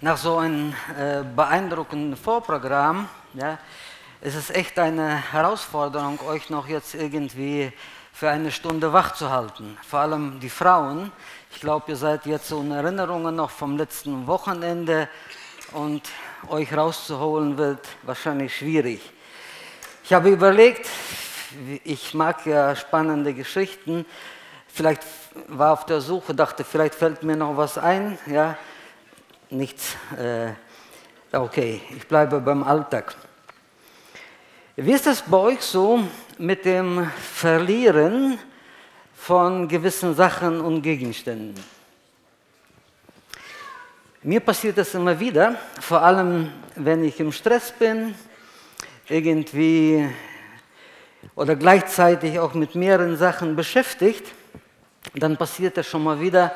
nach so einem äh, beeindruckenden Vorprogramm, ja, ist es echt eine Herausforderung, euch noch jetzt irgendwie für eine Stunde wach zu halten. Vor allem die Frauen. Ich glaube, ihr seid jetzt so in Erinnerungen noch vom letzten Wochenende und euch rauszuholen wird wahrscheinlich schwierig. Ich habe überlegt, ich mag ja spannende Geschichten. Vielleicht war auf der Suche, dachte, vielleicht fällt mir noch was ein. Ja, nichts. Äh, okay, ich bleibe beim Alltag. Wie ist es bei euch so mit dem Verlieren von gewissen Sachen und Gegenständen? Mir passiert das immer wieder, vor allem wenn ich im Stress bin, irgendwie oder gleichzeitig auch mit mehreren Sachen beschäftigt, dann passiert das schon mal wieder,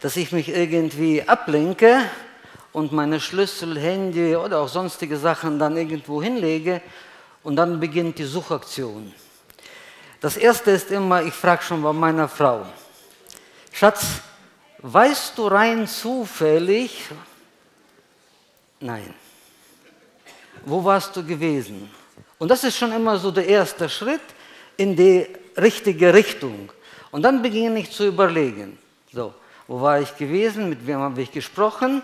dass ich mich irgendwie ablenke und meine Schlüssel, Handy oder auch sonstige Sachen dann irgendwo hinlege und dann beginnt die Suchaktion. Das erste ist immer, ich frage schon bei meiner Frau, Schatz, weißt du rein zufällig, nein, wo warst du gewesen? Und das ist schon immer so der erste Schritt in die richtige Richtung. Und dann beginne ich zu überlegen, so, wo war ich gewesen, mit wem habe ich gesprochen,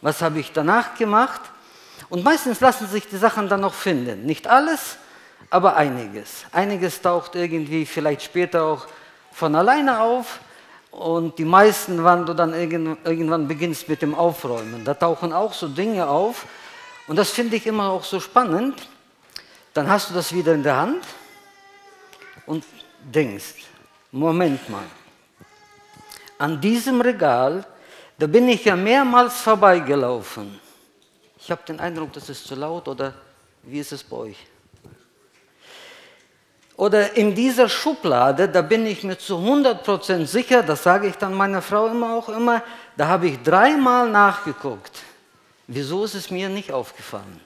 was habe ich danach gemacht. Und meistens lassen sich die Sachen dann noch finden. Nicht alles, aber einiges. Einiges taucht irgendwie vielleicht später auch von alleine auf. Und die meisten, wann du dann irgendwann beginnst mit dem Aufräumen, da tauchen auch so Dinge auf. Und das finde ich immer auch so spannend. Dann hast du das wieder in der Hand und denkst, Moment mal, an diesem Regal, da bin ich ja mehrmals vorbeigelaufen. Ich habe den Eindruck, das ist zu laut oder wie ist es bei euch? Oder in dieser Schublade, da bin ich mir zu 100% sicher, das sage ich dann meiner Frau immer auch immer, da habe ich dreimal nachgeguckt. Wieso ist es mir nicht aufgefallen?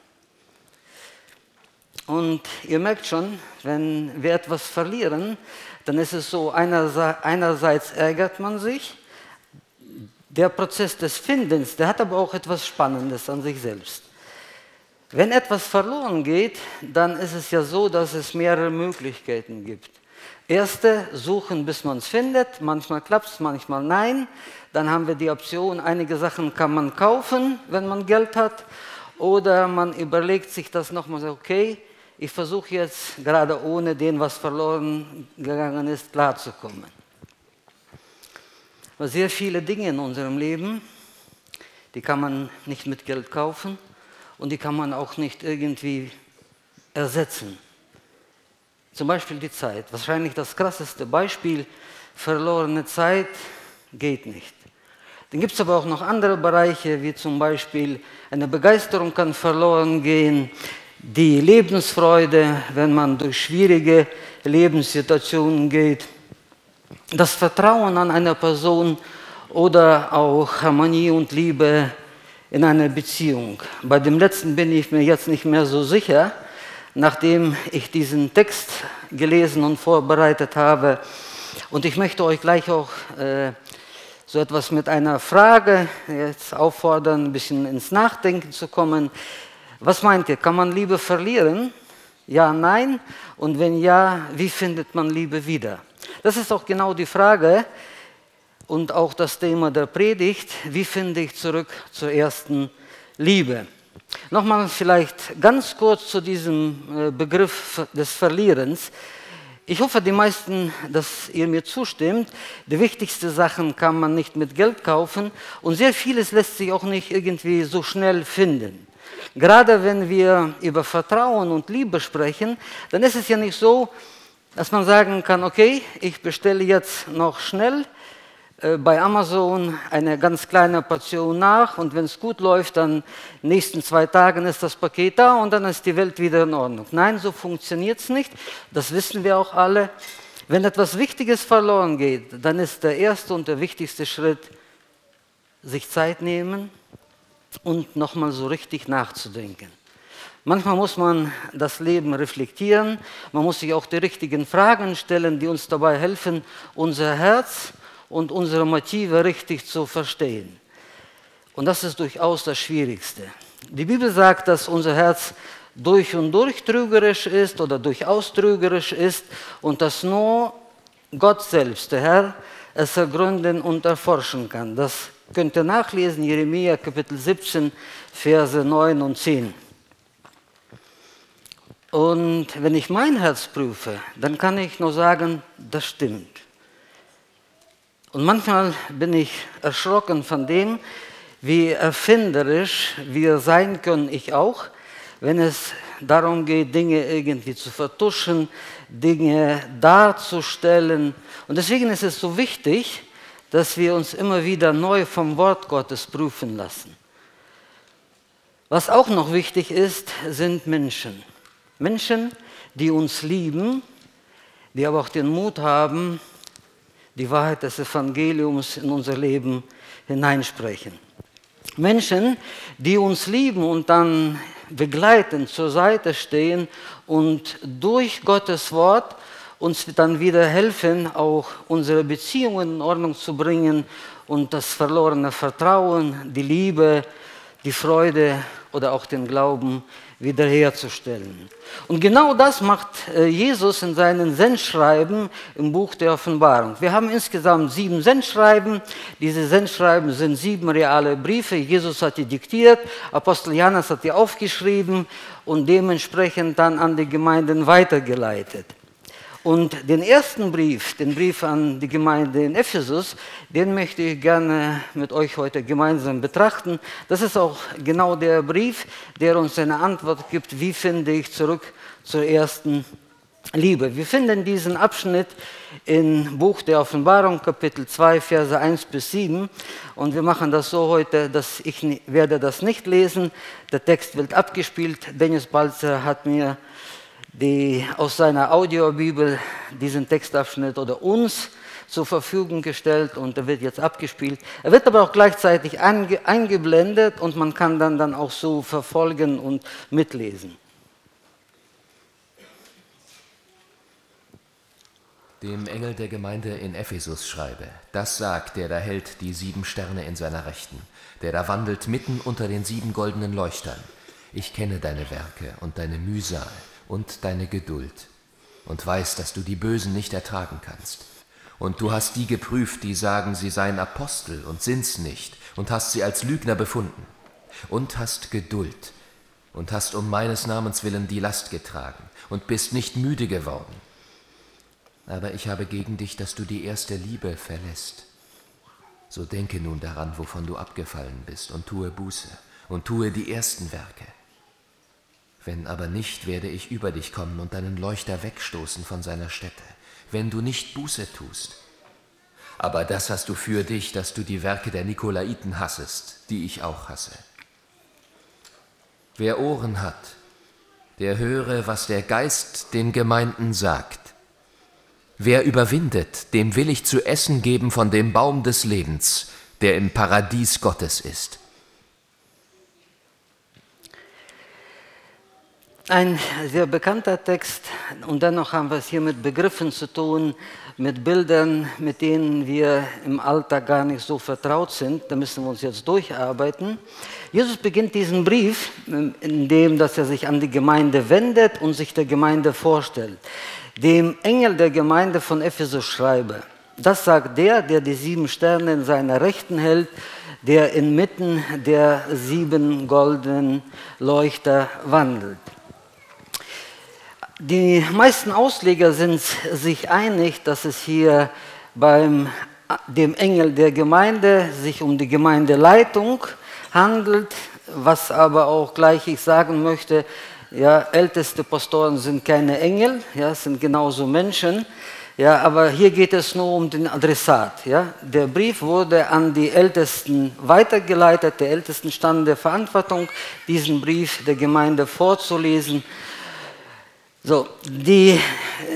Und ihr merkt schon, wenn wir etwas verlieren, dann ist es so, einerseits ärgert man sich, der Prozess des Findens, der hat aber auch etwas Spannendes an sich selbst. Wenn etwas verloren geht, dann ist es ja so, dass es mehrere Möglichkeiten gibt. Erste, suchen, bis man es findet. Manchmal klappt es, manchmal nein. Dann haben wir die Option, einige Sachen kann man kaufen, wenn man Geld hat. Oder man überlegt sich das nochmal, okay, ich versuche jetzt gerade ohne den, was verloren gegangen ist, klarzukommen. Aber sehr viele Dinge in unserem Leben, die kann man nicht mit Geld kaufen und die kann man auch nicht irgendwie ersetzen. Zum Beispiel die Zeit. Wahrscheinlich das krasseste Beispiel, verlorene Zeit geht nicht. Dann gibt es aber auch noch andere Bereiche, wie zum Beispiel eine Begeisterung kann verloren gehen, die Lebensfreude, wenn man durch schwierige Lebenssituationen geht, das Vertrauen an eine Person oder auch Harmonie und Liebe in einer Beziehung. Bei dem letzten bin ich mir jetzt nicht mehr so sicher, nachdem ich diesen Text gelesen und vorbereitet habe. Und ich möchte euch gleich auch äh, so etwas mit einer Frage jetzt auffordern, ein bisschen ins Nachdenken zu kommen. Was meint ihr? Kann man Liebe verlieren? Ja, nein. Und wenn ja, wie findet man Liebe wieder? Das ist auch genau die Frage und auch das Thema der Predigt. Wie finde ich zurück zur ersten Liebe? Nochmal vielleicht ganz kurz zu diesem äh, Begriff des Verlierens. Ich hoffe, die meisten, dass ihr mir zustimmt. Die wichtigsten Sachen kann man nicht mit Geld kaufen und sehr vieles lässt sich auch nicht irgendwie so schnell finden. Gerade wenn wir über Vertrauen und Liebe sprechen, dann ist es ja nicht so, dass man sagen kann, okay, ich bestelle jetzt noch schnell äh, bei Amazon eine ganz kleine Portion nach und wenn es gut läuft, dann nächsten zwei Tagen ist das Paket da und dann ist die Welt wieder in Ordnung. Nein, so funktioniert es nicht. Das wissen wir auch alle. Wenn etwas Wichtiges verloren geht, dann ist der erste und der wichtigste Schritt, sich Zeit nehmen, und nochmal so richtig nachzudenken. Manchmal muss man das Leben reflektieren, man muss sich auch die richtigen Fragen stellen, die uns dabei helfen, unser Herz und unsere Motive richtig zu verstehen. Und das ist durchaus das Schwierigste. Die Bibel sagt, dass unser Herz durch und durch trügerisch ist oder durchaus trügerisch ist und dass nur Gott selbst, der Herr, es ergründen und erforschen kann. Das könnt ihr nachlesen, Jeremia Kapitel 17, Verse 9 und 10. Und wenn ich mein Herz prüfe, dann kann ich nur sagen, das stimmt. Und manchmal bin ich erschrocken von dem, wie erfinderisch wir sein können, ich auch, wenn es darum geht, Dinge irgendwie zu vertuschen, Dinge darzustellen. Und deswegen ist es so wichtig, dass wir uns immer wieder neu vom Wort Gottes prüfen lassen. Was auch noch wichtig ist, sind Menschen. Menschen, die uns lieben, die aber auch den Mut haben, die Wahrheit des Evangeliums in unser Leben hineinsprechen. Menschen, die uns lieben und dann begleiten, zur Seite stehen und durch Gottes Wort uns dann wieder helfen, auch unsere Beziehungen in Ordnung zu bringen und das verlorene Vertrauen, die Liebe, die Freude oder auch den Glauben wiederherzustellen. Und genau das macht äh, Jesus in seinen Sendschreiben im Buch der Offenbarung. Wir haben insgesamt sieben Sendschreiben. Diese Sendschreiben sind sieben reale Briefe. Jesus hat die diktiert, Apostel Johannes hat die aufgeschrieben und dementsprechend dann an die Gemeinden weitergeleitet. Und den ersten Brief, den Brief an die Gemeinde in Ephesus, den möchte ich gerne mit euch heute gemeinsam betrachten. Das ist auch genau der Brief, der uns eine Antwort gibt, wie finde ich zurück zur ersten Liebe. Wir finden diesen Abschnitt im Buch der Offenbarung, Kapitel 2, Verse 1 bis 7. Und wir machen das so heute, dass ich werde das nicht lesen. Der Text wird abgespielt. Dennis Balzer hat mir die aus seiner Audiobibel diesen Textabschnitt oder uns zur Verfügung gestellt und er wird jetzt abgespielt. Er wird aber auch gleichzeitig einge eingeblendet und man kann dann, dann auch so verfolgen und mitlesen. Dem Engel der Gemeinde in Ephesus schreibe, das sagt, der da hält die sieben Sterne in seiner Rechten, der da wandelt mitten unter den sieben goldenen Leuchtern. Ich kenne deine Werke und deine Mühsal und deine Geduld und weiß, dass du die Bösen nicht ertragen kannst. Und du hast die geprüft, die sagen, sie seien Apostel und sind's nicht, und hast sie als Lügner befunden. Und hast Geduld und hast um meines Namens willen die Last getragen und bist nicht müde geworden. Aber ich habe gegen dich, dass du die erste Liebe verlässt. So denke nun daran, wovon du abgefallen bist, und tue Buße und tue die ersten Werke. Wenn aber nicht, werde ich über dich kommen und deinen Leuchter wegstoßen von seiner Stätte, wenn du nicht Buße tust. Aber das hast du für dich, dass du die Werke der Nikolaiten hassest, die ich auch hasse. Wer Ohren hat, der höre, was der Geist den Gemeinden sagt. Wer überwindet, dem will ich zu essen geben von dem Baum des Lebens, der im Paradies Gottes ist. Ein sehr bekannter Text und dennoch haben wir es hier mit Begriffen zu tun, mit Bildern, mit denen wir im Alltag gar nicht so vertraut sind. Da müssen wir uns jetzt durcharbeiten. Jesus beginnt diesen Brief, indem dass er sich an die Gemeinde wendet und sich der Gemeinde vorstellt. Dem Engel der Gemeinde von Ephesus schreibe. Das sagt der, der die sieben Sterne in seiner Rechten hält, der inmitten der sieben goldenen Leuchter wandelt. Die meisten Ausleger sind sich einig, dass es hier beim dem Engel der Gemeinde sich um die Gemeindeleitung handelt, was aber auch gleich ich sagen möchte, ja, älteste Pastoren sind keine Engel, ja, sind genauso Menschen, ja, aber hier geht es nur um den Adressat. Ja. Der Brief wurde an die Ältesten weitergeleitet, der Ältesten stand der Verantwortung, diesen Brief der Gemeinde vorzulesen. So, die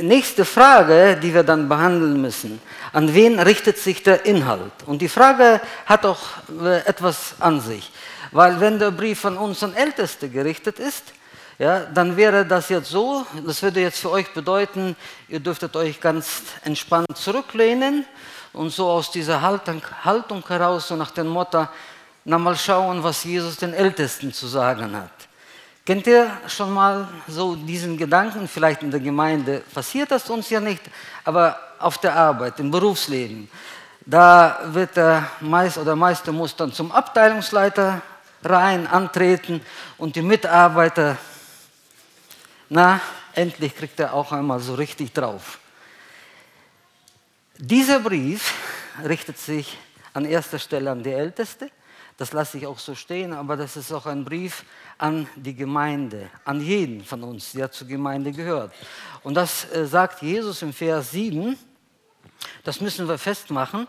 nächste Frage, die wir dann behandeln müssen, an wen richtet sich der Inhalt? Und die Frage hat auch äh, etwas an sich, weil wenn der Brief an uns an Älteste gerichtet ist, ja, dann wäre das jetzt so, das würde jetzt für euch bedeuten, ihr dürftet euch ganz entspannt zurücklehnen und so aus dieser Haltung, Haltung heraus, so nach dem Motto, Na mal schauen, was Jesus den Ältesten zu sagen hat. Kennt ihr schon mal so diesen Gedanken, vielleicht in der Gemeinde passiert das uns ja nicht, aber auf der Arbeit, im Berufsleben, da wird der Meister oder Meister muss dann zum Abteilungsleiter rein antreten und die Mitarbeiter, na, endlich kriegt er auch einmal so richtig drauf. Dieser Brief richtet sich an erster Stelle an die Älteste. Das lasse ich auch so stehen, aber das ist auch ein Brief an die Gemeinde, an jeden von uns, der zur Gemeinde gehört. Und das äh, sagt Jesus im Vers 7. Das müssen wir festmachen.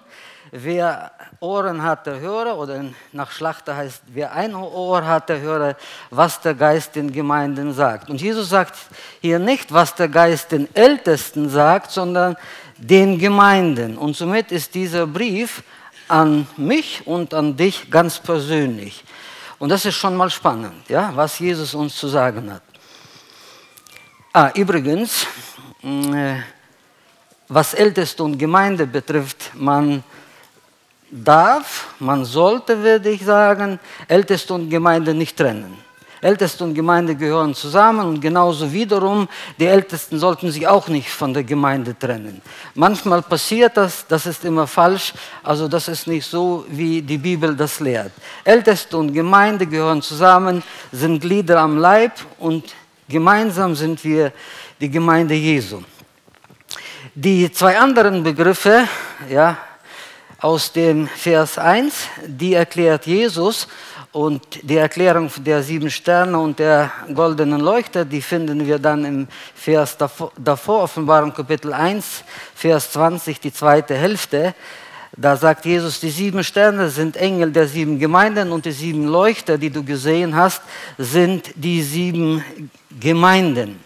Wer Ohren hat, der höre, oder nach Schlachter heißt, wer ein Ohr hat, der höre, was der Geist den Gemeinden sagt. Und Jesus sagt hier nicht, was der Geist den Ältesten sagt, sondern den Gemeinden. Und somit ist dieser Brief an mich und an dich ganz persönlich. Und das ist schon mal spannend, ja, was Jesus uns zu sagen hat. Ah, übrigens, äh, was Älteste und Gemeinde betrifft, man darf, man sollte, würde ich sagen, Älteste und Gemeinde nicht trennen. Älteste und Gemeinde gehören zusammen und genauso wiederum, die Ältesten sollten sich auch nicht von der Gemeinde trennen. Manchmal passiert das, das ist immer falsch, also das ist nicht so, wie die Bibel das lehrt. Älteste und Gemeinde gehören zusammen, sind Glieder am Leib und gemeinsam sind wir die Gemeinde Jesu. Die zwei anderen Begriffe ja, aus dem Vers 1, die erklärt Jesus und die Erklärung der sieben Sterne und der goldenen Leuchte, die finden wir dann im Vers davor, davor, Offenbarung Kapitel 1, Vers 20, die zweite Hälfte. Da sagt Jesus, die sieben Sterne sind Engel der sieben Gemeinden und die sieben Leuchter, die du gesehen hast, sind die sieben Gemeinden.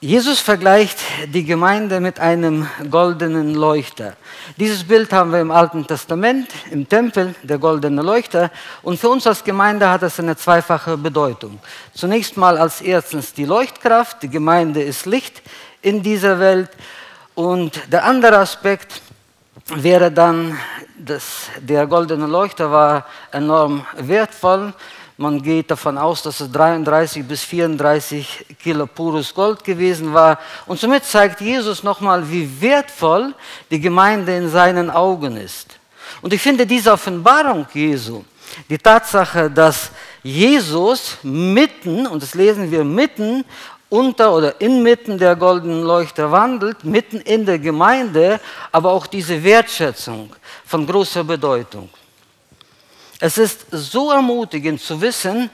Jesus vergleicht die Gemeinde mit einem goldenen Leuchter. Dieses Bild haben wir im Alten Testament, im Tempel, der goldene Leuchter. Und für uns als Gemeinde hat das eine zweifache Bedeutung. Zunächst mal als erstens die Leuchtkraft. Die Gemeinde ist Licht in dieser Welt. Und der andere Aspekt wäre dann, dass der goldene Leuchter war enorm wertvoll man geht davon aus, dass es 33 bis 34 Kilo pures Gold gewesen war. Und somit zeigt Jesus nochmal, wie wertvoll die Gemeinde in seinen Augen ist. Und ich finde diese Offenbarung Jesu, die Tatsache, dass Jesus mitten, und das lesen wir mitten, unter oder inmitten der goldenen Leuchte wandelt, mitten in der Gemeinde, aber auch diese Wertschätzung von großer Bedeutung. Es ist so ermutigend zu wissen,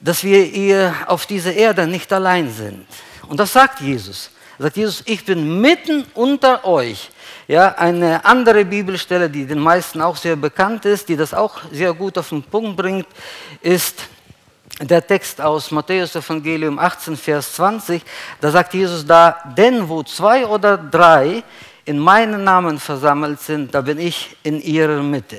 dass wir hier auf dieser Erde nicht allein sind. Und das sagt Jesus. Sagt Jesus, ich bin mitten unter euch. Ja, eine andere Bibelstelle, die den meisten auch sehr bekannt ist, die das auch sehr gut auf den Punkt bringt, ist der Text aus Matthäus Evangelium 18, Vers 20. Da sagt Jesus da, denn wo zwei oder drei in meinen Namen versammelt sind, da bin ich in ihrer Mitte.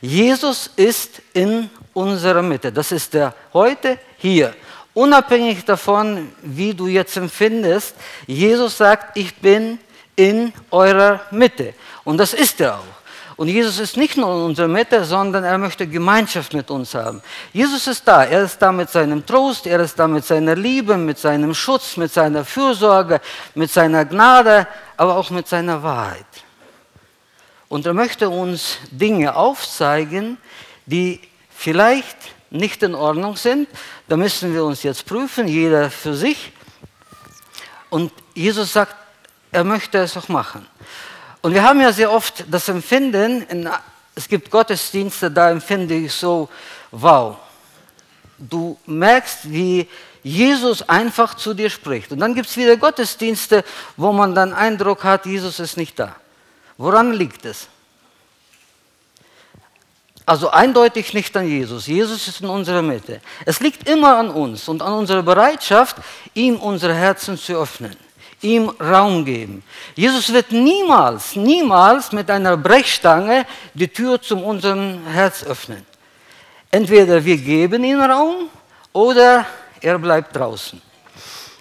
Jesus ist in unserer Mitte. Das ist er heute hier. Unabhängig davon, wie du jetzt empfindest, Jesus sagt, ich bin in eurer Mitte. Und das ist er auch. Und Jesus ist nicht nur in unserer Mitte, sondern er möchte Gemeinschaft mit uns haben. Jesus ist da. Er ist da mit seinem Trost, er ist da mit seiner Liebe, mit seinem Schutz, mit seiner Fürsorge, mit seiner Gnade, aber auch mit seiner Wahrheit. Und er möchte uns Dinge aufzeigen, die vielleicht nicht in Ordnung sind. Da müssen wir uns jetzt prüfen, jeder für sich. Und Jesus sagt, er möchte es auch machen. Und wir haben ja sehr oft das Empfinden, in, es gibt Gottesdienste, da empfinde ich so, wow, du merkst, wie Jesus einfach zu dir spricht. Und dann gibt es wieder Gottesdienste, wo man dann Eindruck hat, Jesus ist nicht da. Woran liegt es? Also eindeutig nicht an Jesus. Jesus ist in unserer Mitte. Es liegt immer an uns und an unserer Bereitschaft, ihm unsere Herzen zu öffnen, ihm Raum geben. Jesus wird niemals, niemals mit einer Brechstange die Tür zum unserem Herz öffnen. Entweder wir geben ihm Raum oder er bleibt draußen.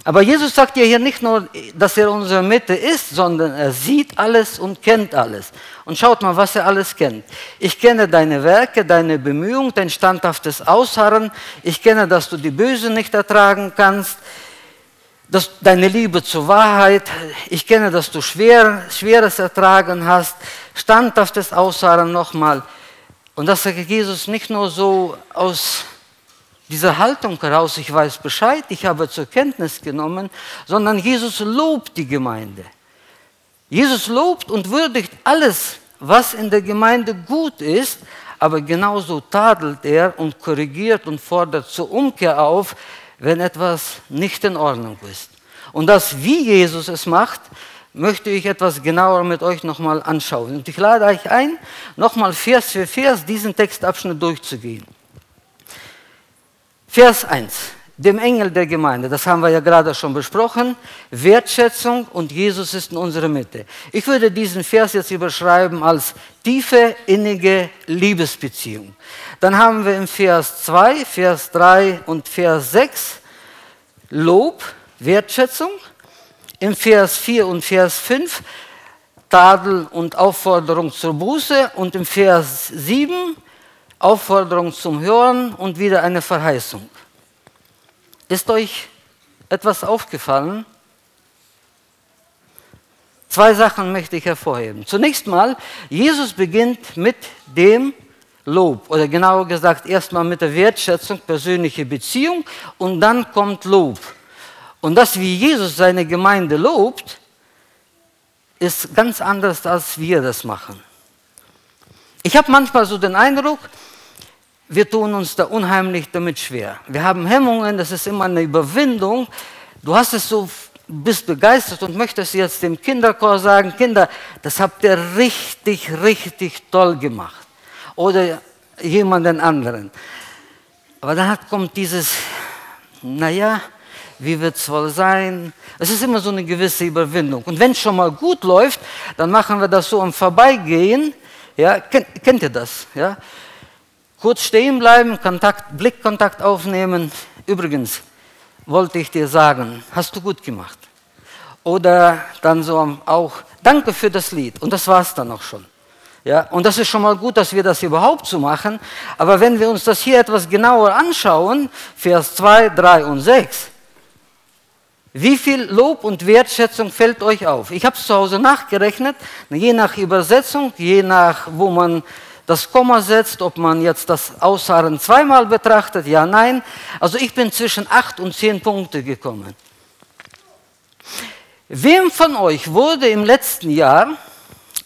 Aber Jesus sagt ja hier nicht nur, dass er in unserer Mitte ist, sondern er sieht alles und kennt alles. Und schaut mal, was er alles kennt. Ich kenne deine Werke, deine Bemühungen, dein standhaftes Ausharren. Ich kenne, dass du die Böse nicht ertragen kannst, dass deine Liebe zur Wahrheit. Ich kenne, dass du schwer, Schweres ertragen hast, standhaftes Ausharren nochmal. Und das sagt Jesus nicht nur so aus dieser Haltung heraus, ich weiß Bescheid, ich habe zur Kenntnis genommen, sondern Jesus lobt die Gemeinde. Jesus lobt und würdigt alles, was in der Gemeinde gut ist, aber genauso tadelt er und korrigiert und fordert zur Umkehr auf, wenn etwas nicht in Ordnung ist. Und das, wie Jesus es macht, möchte ich etwas genauer mit euch nochmal anschauen. Und ich lade euch ein, nochmal Vers für Vers diesen Textabschnitt durchzugehen. Vers 1. Dem Engel der Gemeinde, das haben wir ja gerade schon besprochen, Wertschätzung und Jesus ist in unserer Mitte. Ich würde diesen Vers jetzt überschreiben als tiefe, innige Liebesbeziehung. Dann haben wir im Vers 2, Vers 3 und Vers 6 Lob, Wertschätzung. Im Vers 4 und Vers 5 Tadel und Aufforderung zur Buße. Und im Vers 7 Aufforderung zum Hören und wieder eine Verheißung. Ist euch etwas aufgefallen? Zwei Sachen möchte ich hervorheben. Zunächst mal, Jesus beginnt mit dem Lob oder genauer gesagt erstmal mit der Wertschätzung, persönliche Beziehung und dann kommt Lob. Und das, wie Jesus seine Gemeinde lobt, ist ganz anders, als wir das machen. Ich habe manchmal so den Eindruck, wir tun uns da unheimlich damit schwer. Wir haben Hemmungen, das ist immer eine Überwindung. Du hast es so, bist begeistert und möchtest jetzt dem Kinderchor sagen, Kinder, das habt ihr richtig, richtig toll gemacht. Oder jemanden anderen. Aber dann kommt dieses, naja, wie wird es wohl sein? Es ist immer so eine gewisse Überwindung. Und wenn es schon mal gut läuft, dann machen wir das so am Vorbeigehen. Ja, kennt, kennt ihr das? Ja? Kurz stehen bleiben, Kontakt, Blickkontakt aufnehmen. Übrigens, wollte ich dir sagen, hast du gut gemacht. Oder dann so auch, danke für das Lied. Und das war es dann auch schon. Ja, und das ist schon mal gut, dass wir das überhaupt so machen. Aber wenn wir uns das hier etwas genauer anschauen, Vers 2, 3 und 6, wie viel Lob und Wertschätzung fällt euch auf? Ich habe es zu Hause nachgerechnet, je nach Übersetzung, je nach, wo man das Komma setzt, ob man jetzt das Ausharren zweimal betrachtet, ja, nein. Also ich bin zwischen acht und zehn Punkte gekommen. Wem von euch wurde im letzten Jahr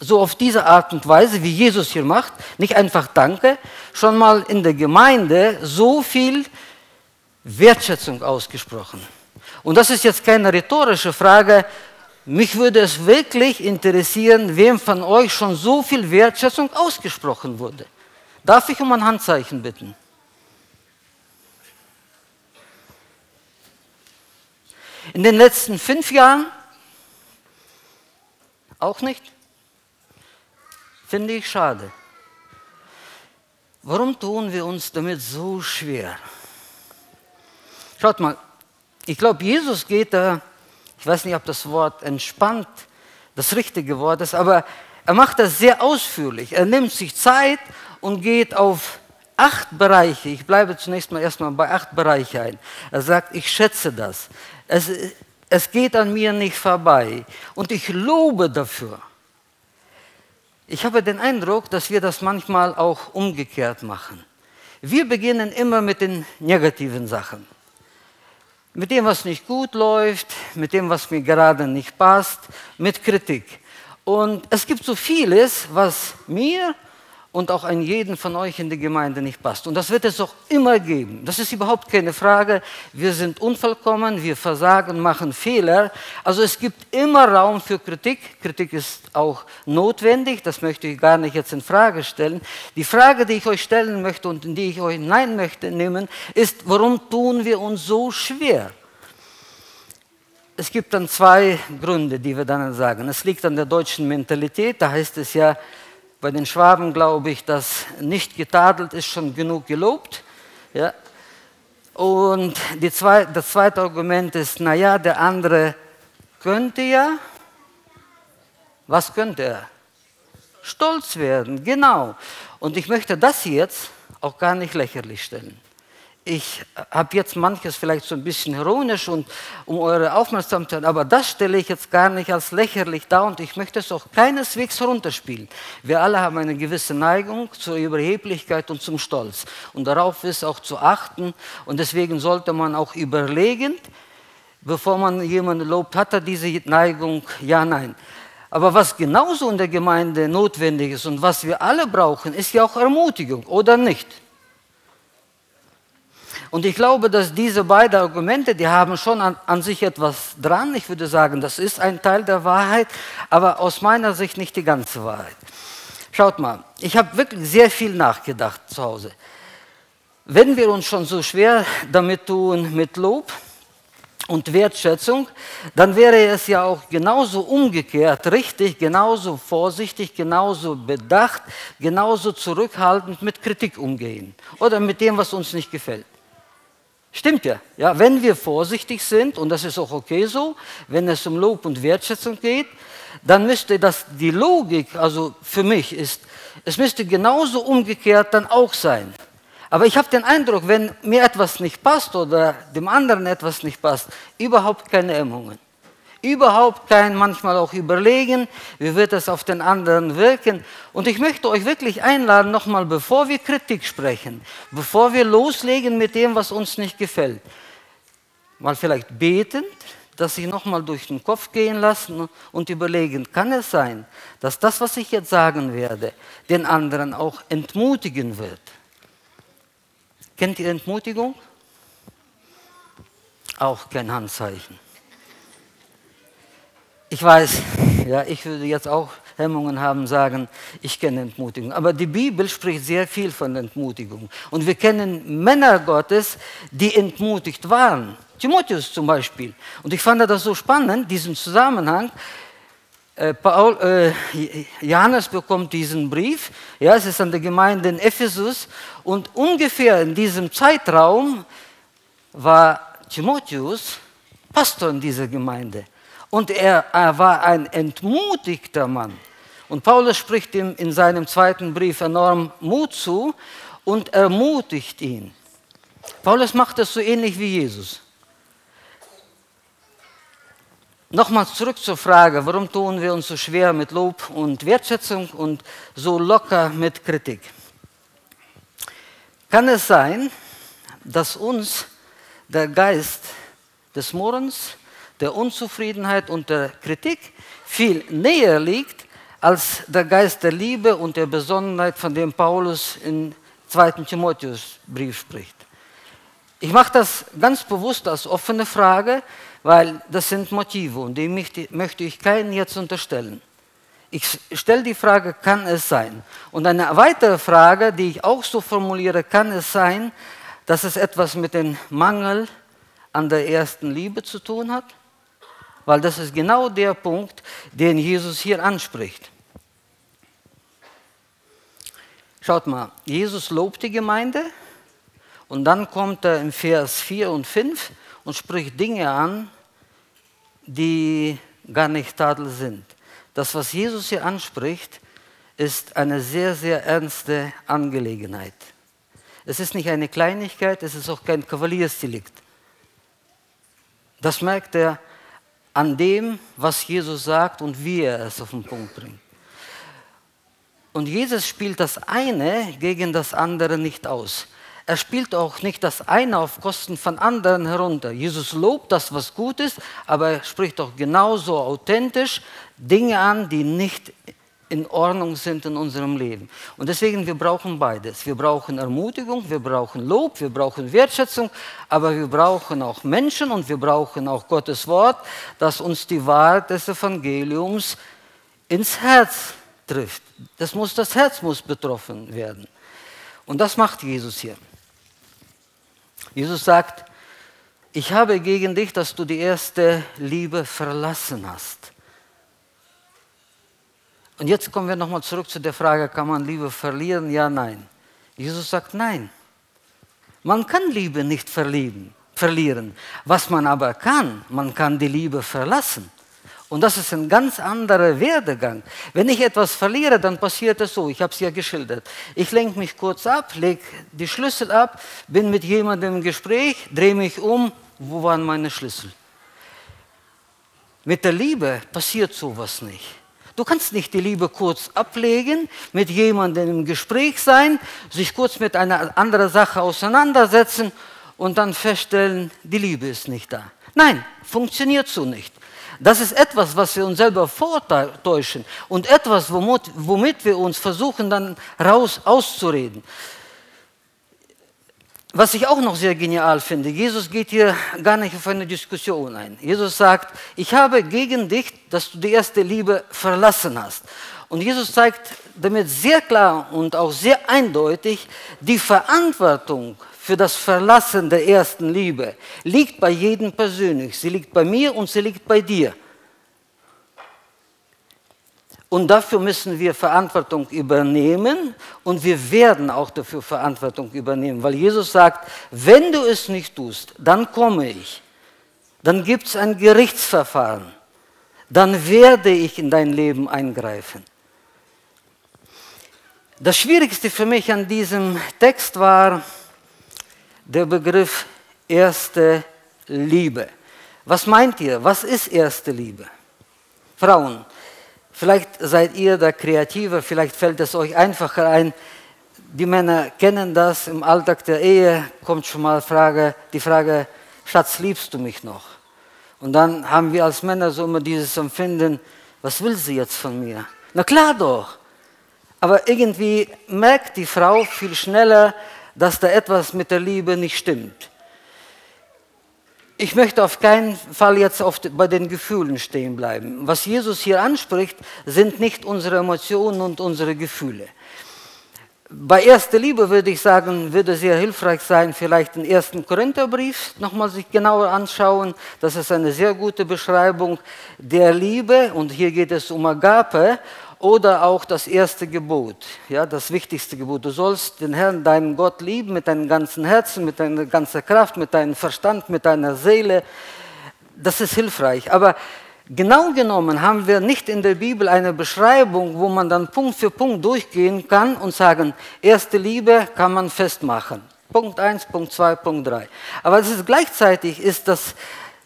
so auf diese Art und Weise, wie Jesus hier macht, nicht einfach Danke, schon mal in der Gemeinde so viel Wertschätzung ausgesprochen? Und das ist jetzt keine rhetorische Frage, mich würde es wirklich interessieren, wem von euch schon so viel Wertschätzung ausgesprochen wurde. Darf ich um ein Handzeichen bitten? In den letzten fünf Jahren? Auch nicht? Finde ich schade. Warum tun wir uns damit so schwer? Schaut mal, ich glaube, Jesus geht da ich weiß nicht, ob das Wort entspannt das richtige Wort ist, aber er macht das sehr ausführlich. Er nimmt sich Zeit und geht auf acht Bereiche. Ich bleibe zunächst mal erstmal bei acht Bereiche ein. Er sagt, ich schätze das. Es, es geht an mir nicht vorbei und ich lobe dafür. Ich habe den Eindruck, dass wir das manchmal auch umgekehrt machen. Wir beginnen immer mit den negativen Sachen mit dem, was nicht gut läuft, mit dem, was mir gerade nicht passt, mit Kritik. Und es gibt so vieles, was mir und auch an jeden von euch in der Gemeinde nicht passt. Und das wird es auch immer geben. Das ist überhaupt keine Frage. Wir sind unvollkommen, wir versagen, machen Fehler. Also es gibt immer Raum für Kritik. Kritik ist auch notwendig, das möchte ich gar nicht jetzt in Frage stellen. Die Frage, die ich euch stellen möchte und in die ich euch hinein möchte nehmen, ist, warum tun wir uns so schwer? Es gibt dann zwei Gründe, die wir dann sagen. Es liegt an der deutschen Mentalität, da heißt es ja, bei den Schwaben glaube ich, dass nicht getadelt ist schon genug gelobt. Ja? Und zwei, das zweite Argument ist, naja, der andere könnte ja, was könnte er? Stolz werden, genau. Und ich möchte das jetzt auch gar nicht lächerlich stellen ich habe jetzt manches vielleicht so ein bisschen ironisch und um eure Aufmerksamkeit, aber das stelle ich jetzt gar nicht als lächerlich dar und ich möchte es auch keineswegs herunterspielen. Wir alle haben eine gewisse Neigung zur Überheblichkeit und zum Stolz und darauf ist auch zu achten und deswegen sollte man auch überlegen, bevor man jemanden lobt, hat er diese Neigung, ja, nein. Aber was genauso in der Gemeinde notwendig ist und was wir alle brauchen, ist ja auch Ermutigung, oder nicht? Und ich glaube, dass diese beiden Argumente, die haben schon an, an, sich etwas dran. Ich würde sagen, das ist ein Teil der Wahrheit, aber aus meiner Sicht nicht die ganze Wahrheit. Schaut mal, ich habe wirklich sehr viel nachgedacht zu Hause. Wenn wir uns schon so schwer damit tun mit Lob und Wertschätzung, dann wäre es ja auch genauso umgekehrt richtig, genauso vorsichtig, genauso bedacht, genauso zurückhaltend mit Kritik umgehen oder mit dem, was uns nicht gefällt. Stimmt ja. ja. Wenn wir vorsichtig sind, und das ist auch okay so, wenn es um Lob und Wertschätzung geht, dann müsste das die Logik, also für mich ist, es müsste genauso umgekehrt dann auch sein. Aber ich habe den Eindruck, wenn mir etwas nicht passt oder dem anderen etwas nicht passt, überhaupt keine Hemmungen überhaupt kein manchmal auch überlegen, wie wird es auf den anderen wirken. Und ich möchte euch wirklich einladen, nochmal, bevor wir Kritik sprechen, bevor wir loslegen mit dem, was uns nicht gefällt, mal vielleicht betend, dass sie nochmal durch den Kopf gehen lassen und überlegen, kann es sein, dass das, was ich jetzt sagen werde, den anderen auch entmutigen wird. Kennt ihr Entmutigung? Auch kein Handzeichen. Ich weiß, ja, ich würde jetzt auch Hemmungen haben, sagen, ich kenne Entmutigung. Aber die Bibel spricht sehr viel von Entmutigung. Und wir kennen Männer Gottes, die entmutigt waren. Timotheus zum Beispiel. Und ich fand das so spannend, diesen Zusammenhang. Äh, Paul, äh, Johannes bekommt diesen Brief, ja, es ist an der Gemeinde in Ephesus und ungefähr in diesem Zeitraum war Timotheus Pastor in dieser Gemeinde. Und er, er war ein entmutigter Mann. Und Paulus spricht ihm in seinem zweiten Brief enorm Mut zu und ermutigt ihn. Paulus macht es so ähnlich wie Jesus. Nochmals zurück zur Frage, warum tun wir uns so schwer mit Lob und Wertschätzung und so locker mit Kritik? Kann es sein, dass uns der Geist des Murrens, der Unzufriedenheit und der Kritik viel näher liegt als der Geist der Liebe und der Besonnenheit, von dem Paulus in 2. Timotheusbrief spricht. Ich mache das ganz bewusst als offene Frage, weil das sind Motive und die möchte ich keinen jetzt unterstellen. Ich stelle die Frage, kann es sein? Und eine weitere Frage, die ich auch so formuliere, kann es sein, dass es etwas mit dem Mangel an der ersten Liebe zu tun hat? Weil das ist genau der Punkt, den Jesus hier anspricht. Schaut mal, Jesus lobt die Gemeinde und dann kommt er in Vers 4 und 5 und spricht Dinge an, die gar nicht Tadel sind. Das, was Jesus hier anspricht, ist eine sehr, sehr ernste Angelegenheit. Es ist nicht eine Kleinigkeit, es ist auch kein Kavaliersdelikt. Das merkt er an dem, was Jesus sagt und wie er es auf den Punkt bringt. Und Jesus spielt das eine gegen das andere nicht aus. Er spielt auch nicht das eine auf Kosten von anderen herunter. Jesus lobt das, was gut ist, aber er spricht auch genauso authentisch Dinge an, die nicht in Ordnung sind in unserem Leben. Und deswegen, wir brauchen beides. Wir brauchen Ermutigung, wir brauchen Lob, wir brauchen Wertschätzung, aber wir brauchen auch Menschen und wir brauchen auch Gottes Wort, das uns die Wahrheit des Evangeliums ins Herz trifft. Das, muss, das Herz muss betroffen werden. Und das macht Jesus hier. Jesus sagt, ich habe gegen dich, dass du die erste Liebe verlassen hast. Und jetzt kommen wir nochmal zurück zu der Frage, kann man Liebe verlieren? Ja, nein. Jesus sagt nein. Man kann Liebe nicht verlieben, verlieren. Was man aber kann, man kann die Liebe verlassen. Und das ist ein ganz anderer Werdegang. Wenn ich etwas verliere, dann passiert es so, ich habe es ja geschildert. Ich lenke mich kurz ab, lege die Schlüssel ab, bin mit jemandem im Gespräch, drehe mich um, wo waren meine Schlüssel? Mit der Liebe passiert sowas nicht. Du kannst nicht die Liebe kurz ablegen, mit jemandem im Gespräch sein, sich kurz mit einer anderen Sache auseinandersetzen und dann feststellen, die Liebe ist nicht da. Nein, funktioniert so nicht. Das ist etwas, was wir uns selber vortäuschen und etwas, womit, womit wir uns versuchen dann raus auszureden. Was ich auch noch sehr genial finde, Jesus geht hier gar nicht auf eine Diskussion ein. Jesus sagt, ich habe gegen dich, dass du die erste Liebe verlassen hast. Und Jesus zeigt damit sehr klar und auch sehr eindeutig, die Verantwortung für das Verlassen der ersten Liebe liegt bei jedem persönlich. Sie liegt bei mir und sie liegt bei dir. Und dafür müssen wir Verantwortung übernehmen und wir werden auch dafür Verantwortung übernehmen, weil Jesus sagt, wenn du es nicht tust, dann komme ich, dann gibt es ein Gerichtsverfahren, dann werde ich in dein Leben eingreifen. Das Schwierigste für mich an diesem Text war, der Begriff erste Liebe. Was meint ihr? Was ist erste Liebe? Frauen, vielleicht seid ihr da kreativer, vielleicht fällt es euch einfacher ein. Die Männer kennen das, im Alltag der Ehe kommt schon mal Frage, die Frage, Schatz, liebst du mich noch? Und dann haben wir als Männer so immer dieses Empfinden, was will sie jetzt von mir? Na klar doch. Aber irgendwie merkt die Frau viel schneller, dass da etwas mit der Liebe nicht stimmt. Ich möchte auf keinen Fall jetzt bei den Gefühlen stehen bleiben. Was Jesus hier anspricht, sind nicht unsere Emotionen und unsere Gefühle. Bei erster Liebe würde ich sagen, würde sehr hilfreich sein, vielleicht den ersten Korintherbrief nochmal sich genauer anschauen. Das ist eine sehr gute Beschreibung der Liebe und hier geht es um Agape oder auch das erste Gebot, ja, das wichtigste Gebot. Du sollst den Herrn, deinen Gott lieben mit deinem ganzen Herzen, mit deiner ganzen Kraft, mit deinem Verstand, mit deiner Seele. Das ist hilfreich. Aber genau genommen haben wir nicht in der Bibel eine Beschreibung, wo man dann Punkt für Punkt durchgehen kann und sagen, erste Liebe kann man festmachen. Punkt 1, Punkt 2, Punkt 3. Aber es ist gleichzeitig ist das,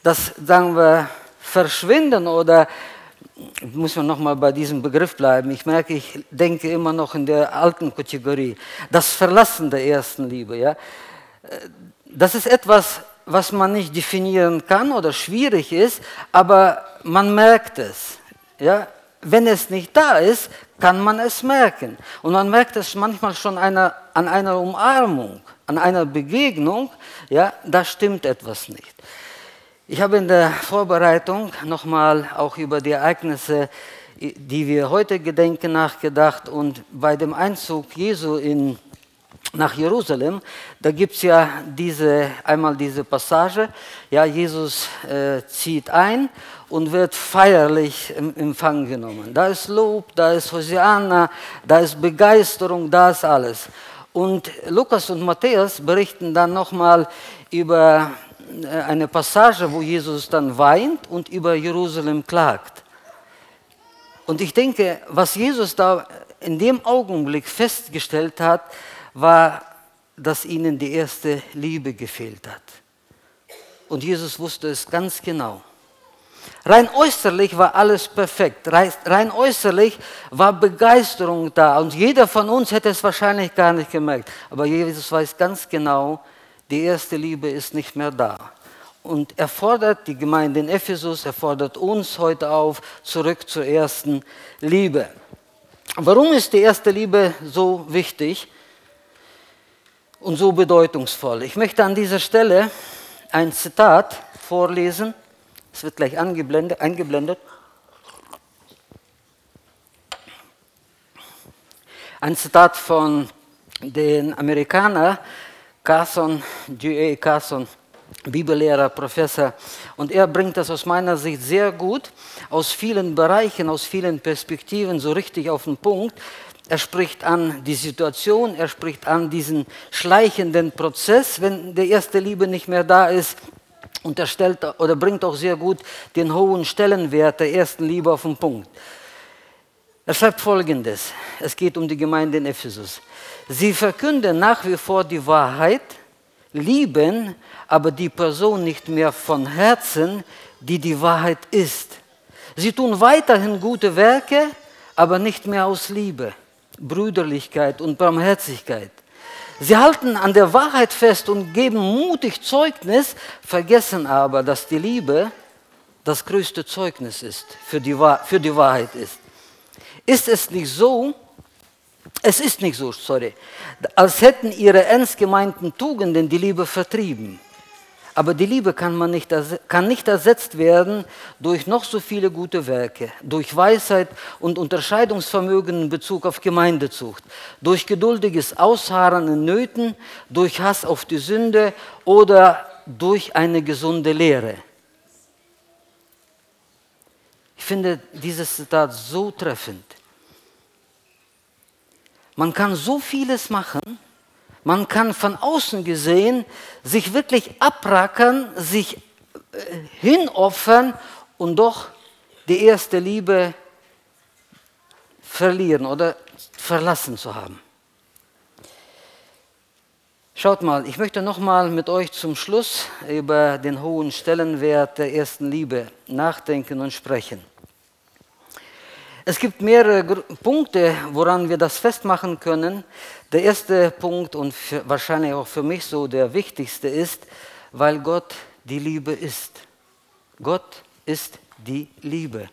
das sagen wir, Verschwinden oder muss man nochmal bei diesem Begriff bleiben. Ich merke, ich denke immer noch in der alten Kategorie. Das Verlassen der ersten Liebe. Ja? Das ist etwas, was man nicht definieren kann oder schwierig ist, aber man merkt es. Ja? Wenn es nicht da ist, kann man es merken. Und man merkt es manchmal schon einer, an einer Umarmung, an einer Begegnung, ja, da stimmt etwas nicht. Ich habe in der Vorbereitung nochmal auch über die Ereignisse, die wir heute gedenken, nachgedacht. Und bei dem Einzug Jesu in, nach Jerusalem, da gibt es ja diese, einmal diese Passage, ja, Jesus äh, zieht ein und wird feierlich im Empfang genommen. Da ist Lob, da ist Hosianna, da ist Begeisterung, da ist alles. Und Lukas und Matthäus berichten dann nochmal über eine Passage, wo Jesus dann weint und über Jerusalem klagt. Und ich denke, was Jesus da in dem Augenblick festgestellt hat, war, dass ihnen die erste Liebe gefehlt hat. Und Jesus wusste es ganz genau. Rein äußerlich war alles perfekt. Rein äußerlich war Begeisterung da. Und jeder von uns hätte es wahrscheinlich gar nicht gemerkt. Aber Jesus weiß ganz genau, die erste Liebe ist nicht mehr da. Und er fordert die Gemeinde in Ephesus, er fordert uns heute auf, zurück zur ersten Liebe. Warum ist die erste Liebe so wichtig und so bedeutungsvoll? Ich möchte an dieser Stelle ein Zitat vorlesen. Es wird gleich eingeblendet. Ein Zitat von den Amerikanern Carson, G.A. Carson, Bibellehrer, Professor. Und er bringt das aus meiner Sicht sehr gut, aus vielen Bereichen, aus vielen Perspektiven so richtig auf den Punkt. er spricht an die Situation, er spricht an diesen schleichenden Prozess, wenn die erste Liebe nicht mehr da ist. Und er stellt oder bringt auch sehr gut den hohen Stellenwert der ersten Liebe auf den Punkt. Er schreibt folgendes: Es geht um die Gemeinde in Ephesus. Sie verkünden nach wie vor die Wahrheit, lieben aber die Person nicht mehr von Herzen, die die Wahrheit ist. Sie tun weiterhin gute Werke, aber nicht mehr aus Liebe, Brüderlichkeit und Barmherzigkeit. Sie halten an der Wahrheit fest und geben mutig Zeugnis, vergessen aber, dass die Liebe das größte Zeugnis ist, für die, für die Wahrheit ist. Ist es nicht so, es ist nicht so, sorry, als hätten ihre ernst gemeinten Tugenden die Liebe vertrieben. Aber die Liebe kann, man nicht, kann nicht ersetzt werden durch noch so viele gute Werke, durch Weisheit und Unterscheidungsvermögen in Bezug auf Gemeindezucht, durch geduldiges Ausharren in Nöten, durch Hass auf die Sünde oder durch eine gesunde Lehre. Ich finde dieses Zitat so treffend. Man kann so vieles machen, man kann von außen gesehen sich wirklich abrackern, sich äh, hinopfern und doch die erste Liebe verlieren oder verlassen zu haben. Schaut mal, ich möchte nochmal mit euch zum Schluss über den hohen Stellenwert der ersten Liebe nachdenken und sprechen. Es gibt mehrere Punkte, woran wir das festmachen können. Der erste Punkt und für, wahrscheinlich auch für mich so der wichtigste ist, weil Gott die Liebe ist. Gott ist die Liebe.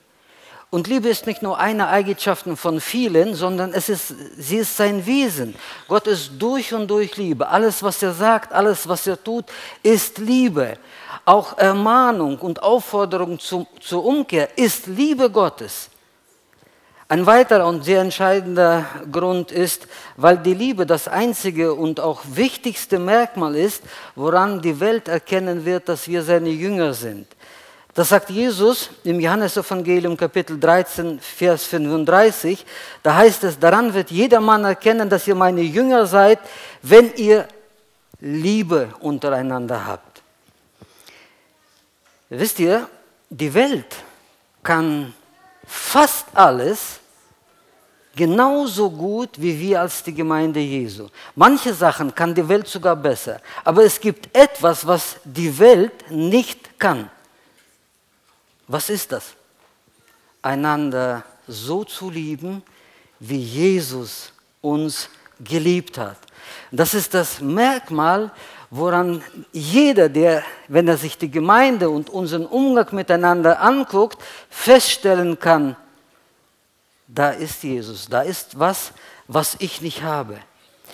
Und Liebe ist nicht nur eine Eigenschaft von vielen, sondern es ist, sie ist sein Wesen. Gott ist durch und durch Liebe. Alles, was er sagt, alles, was er tut, ist Liebe. Auch Ermahnung und Aufforderung zu, zur Umkehr ist Liebe Gottes. Ein weiterer und sehr entscheidender Grund ist, weil die Liebe das einzige und auch wichtigste Merkmal ist, woran die Welt erkennen wird, dass wir seine Jünger sind. Das sagt Jesus im Johannesevangelium Kapitel 13, Vers 35. Da heißt es, daran wird jeder Mann erkennen, dass ihr meine Jünger seid, wenn ihr Liebe untereinander habt. Wisst ihr, die Welt kann fast alles genauso gut wie wir als die Gemeinde Jesu. Manche Sachen kann die Welt sogar besser, aber es gibt etwas, was die Welt nicht kann. Was ist das? Einander so zu lieben, wie Jesus uns geliebt hat. Das ist das Merkmal, woran jeder, der, wenn er sich die Gemeinde und unseren Umgang miteinander anguckt, feststellen kann, da ist Jesus, da ist was, was ich nicht habe.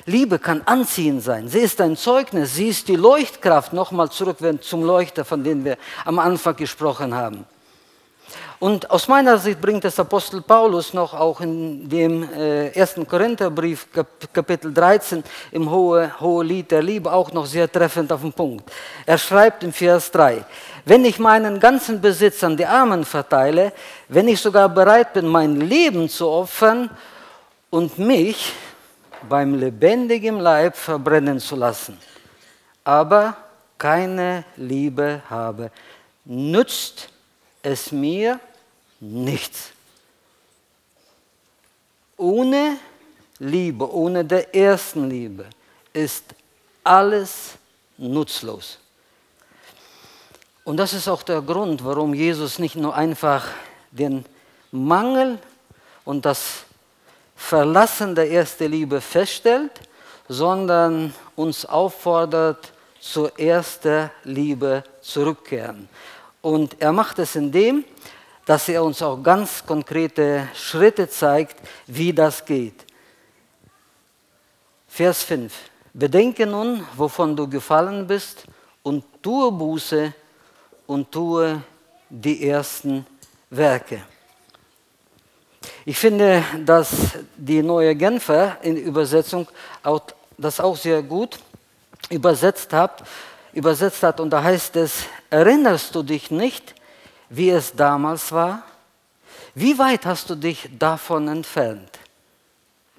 Liebe kann anziehend sein. Sie ist ein Zeugnis, sie ist die Leuchtkraft. Nochmal zurück zum Leuchter, von dem wir am Anfang gesprochen haben. Und aus meiner Sicht bringt es Apostel Paulus noch auch in dem äh, ersten Korintherbrief, Kapitel 13, im Hohe, Hohe Lied der Liebe, auch noch sehr treffend auf den Punkt. Er schreibt im Vers 3, wenn ich meinen ganzen Besitz an die Armen verteile, wenn ich sogar bereit bin, mein Leben zu opfern und mich beim lebendigen Leib verbrennen zu lassen, aber keine Liebe habe, nützt es mir nichts. Ohne Liebe, ohne der ersten Liebe ist alles nutzlos. Und das ist auch der Grund, warum Jesus nicht nur einfach den Mangel und das Verlassen der ersten Liebe feststellt, sondern uns auffordert, zur ersten Liebe zurückkehren. Und er macht es indem, dass er uns auch ganz konkrete Schritte zeigt, wie das geht. Vers 5. Bedenke nun, wovon du gefallen bist, und tue Buße und tue die ersten Werke. Ich finde, dass die neue Genfer in Übersetzung auch, das auch sehr gut übersetzt hat übersetzt hat. Und da heißt es, erinnerst du dich nicht, wie es damals war? Wie weit hast du dich davon entfernt?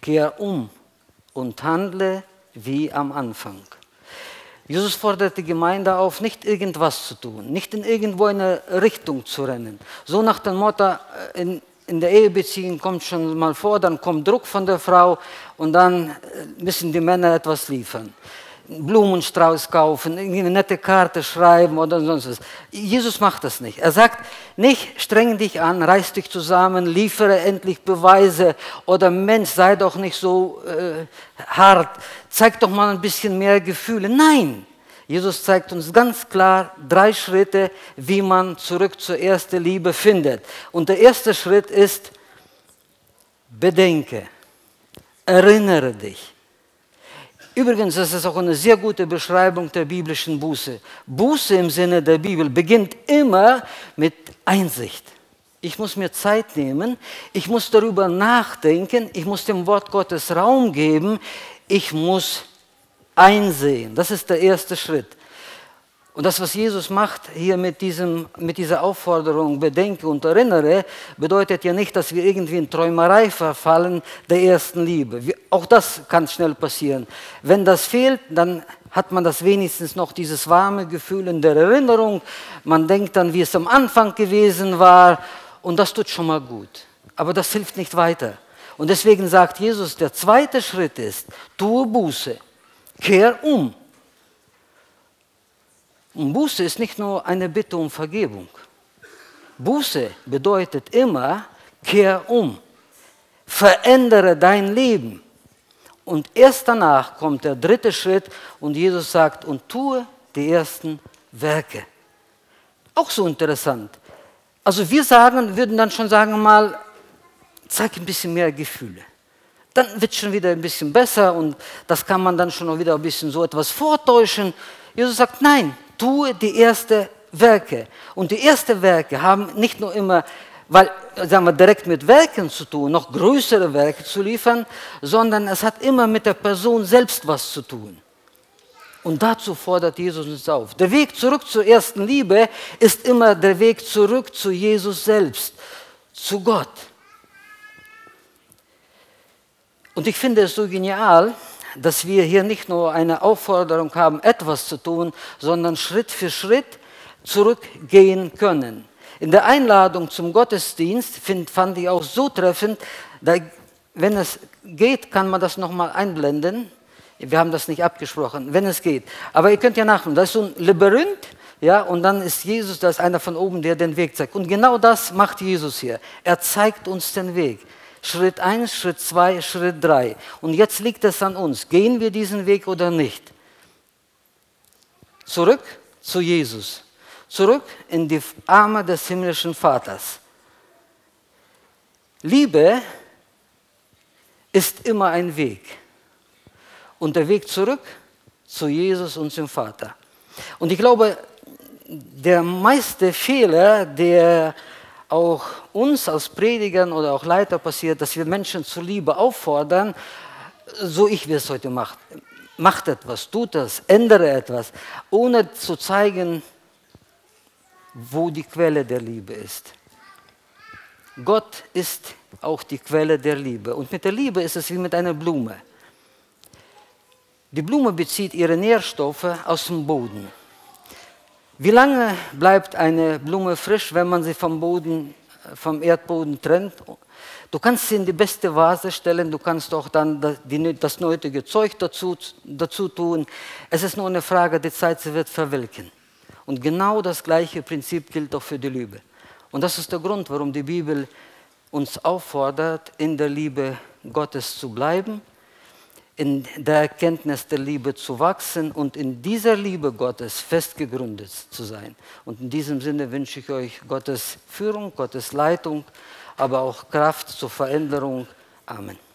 kehr um und handle wie am Anfang. Jesus fordert die Gemeinde auf, nicht irgendwas zu tun, nicht in irgendwo eine Richtung zu rennen. So nach dem Motto, äh, in, in der Ehebeziehung kommt schon mal vor, dann kommt Druck von der Frau und dann äh, müssen die Männer etwas liefern. Blumenstrauß kaufen, eine nette Karte schreiben oder sonst was. Jesus macht das nicht. Er sagt nicht, streng dich an, reiß dich zusammen, liefere endlich Beweise oder Mensch, sei doch nicht so äh, hart, zeig doch mal ein bisschen mehr Gefühle. Nein, Jesus zeigt uns ganz klar drei Schritte, wie man zurück zur ersten Liebe findet. Und der erste Schritt ist, bedenke, erinnere dich. Übrigens ist auch eine sehr gute Beschreibung der biblischen Buße. Buße im Sinne der Bibel beginnt immer mit Einsicht. Ich muss mir Zeit nehmen, ich muss darüber nachdenken, ich muss dem Wort Gottes Raum geben, ich muss einsehen. Das ist der erste Schritt. Und das, was Jesus macht hier mit, diesem, mit dieser Aufforderung, bedenke und erinnere, bedeutet ja nicht, dass wir irgendwie in Träumerei verfallen der ersten Liebe. Auch das kann schnell passieren. Wenn das fehlt, dann hat man das wenigstens noch dieses warme Gefühl in der Erinnerung. Man denkt dann, wie es am Anfang gewesen war. Und das tut schon mal gut. Aber das hilft nicht weiter. Und deswegen sagt Jesus, der zweite Schritt ist, tue Buße, kehr um und Buße ist nicht nur eine Bitte um Vergebung. Buße bedeutet immer, kehr um, verändere dein Leben. Und erst danach kommt der dritte Schritt und Jesus sagt, und tue die ersten Werke. Auch so interessant. Also wir sagen, würden dann schon sagen mal, zeig ein bisschen mehr Gefühle. Dann wird schon wieder ein bisschen besser und das kann man dann schon wieder ein bisschen so etwas vortäuschen. Jesus sagt, nein, tue die ersten Werke. Und die ersten Werke haben nicht nur immer, weil, sagen wir, direkt mit Werken zu tun, noch größere Werke zu liefern, sondern es hat immer mit der Person selbst was zu tun. Und dazu fordert Jesus uns auf. Der Weg zurück zur ersten Liebe ist immer der Weg zurück zu Jesus selbst, zu Gott. Und ich finde es so genial, dass wir hier nicht nur eine Aufforderung haben, etwas zu tun, sondern Schritt für Schritt zurückgehen können. In der Einladung zum Gottesdienst find, fand ich auch so treffend, da, wenn es geht, kann man das nochmal einblenden. Wir haben das nicht abgesprochen, wenn es geht. Aber ihr könnt ja nachmachen. Das ist so ein Labyrinth, ja, und dann ist Jesus, da ist einer von oben, der den Weg zeigt. Und genau das macht Jesus hier. Er zeigt uns den Weg. Schritt 1, Schritt 2, Schritt 3. Und jetzt liegt es an uns. Gehen wir diesen Weg oder nicht? Zurück zu Jesus. Zurück in die Arme des himmlischen Vaters. Liebe ist immer ein Weg. Und der Weg zurück zu Jesus und zum Vater. Und ich glaube, der meiste Fehler, der auch uns als Predigern oder auch Leiter passiert, dass wir Menschen zur Liebe auffordern, so ich will es heute machen. Macht etwas, tut das, ändere etwas, ohne zu zeigen, wo die Quelle der Liebe ist. Gott ist auch die Quelle der Liebe. Und mit der Liebe ist es wie mit einer Blume. Die Blume bezieht ihre Nährstoffe aus dem Boden. Wie lange bleibt eine Blume frisch, wenn man sie vom, Boden, vom Erdboden trennt? Du kannst sie in die beste Vase stellen, du kannst auch dann das nötige Zeug dazu, dazu tun. Es ist nur eine Frage der Zeit, sie wird verwelken. Und genau das gleiche Prinzip gilt auch für die Liebe. Und das ist der Grund, warum die Bibel uns auffordert, in der Liebe Gottes zu bleiben in der Erkenntnis der Liebe zu wachsen und in dieser Liebe Gottes festgegründet zu sein. Und in diesem Sinne wünsche ich euch Gottes Führung, Gottes Leitung, aber auch Kraft zur Veränderung. Amen.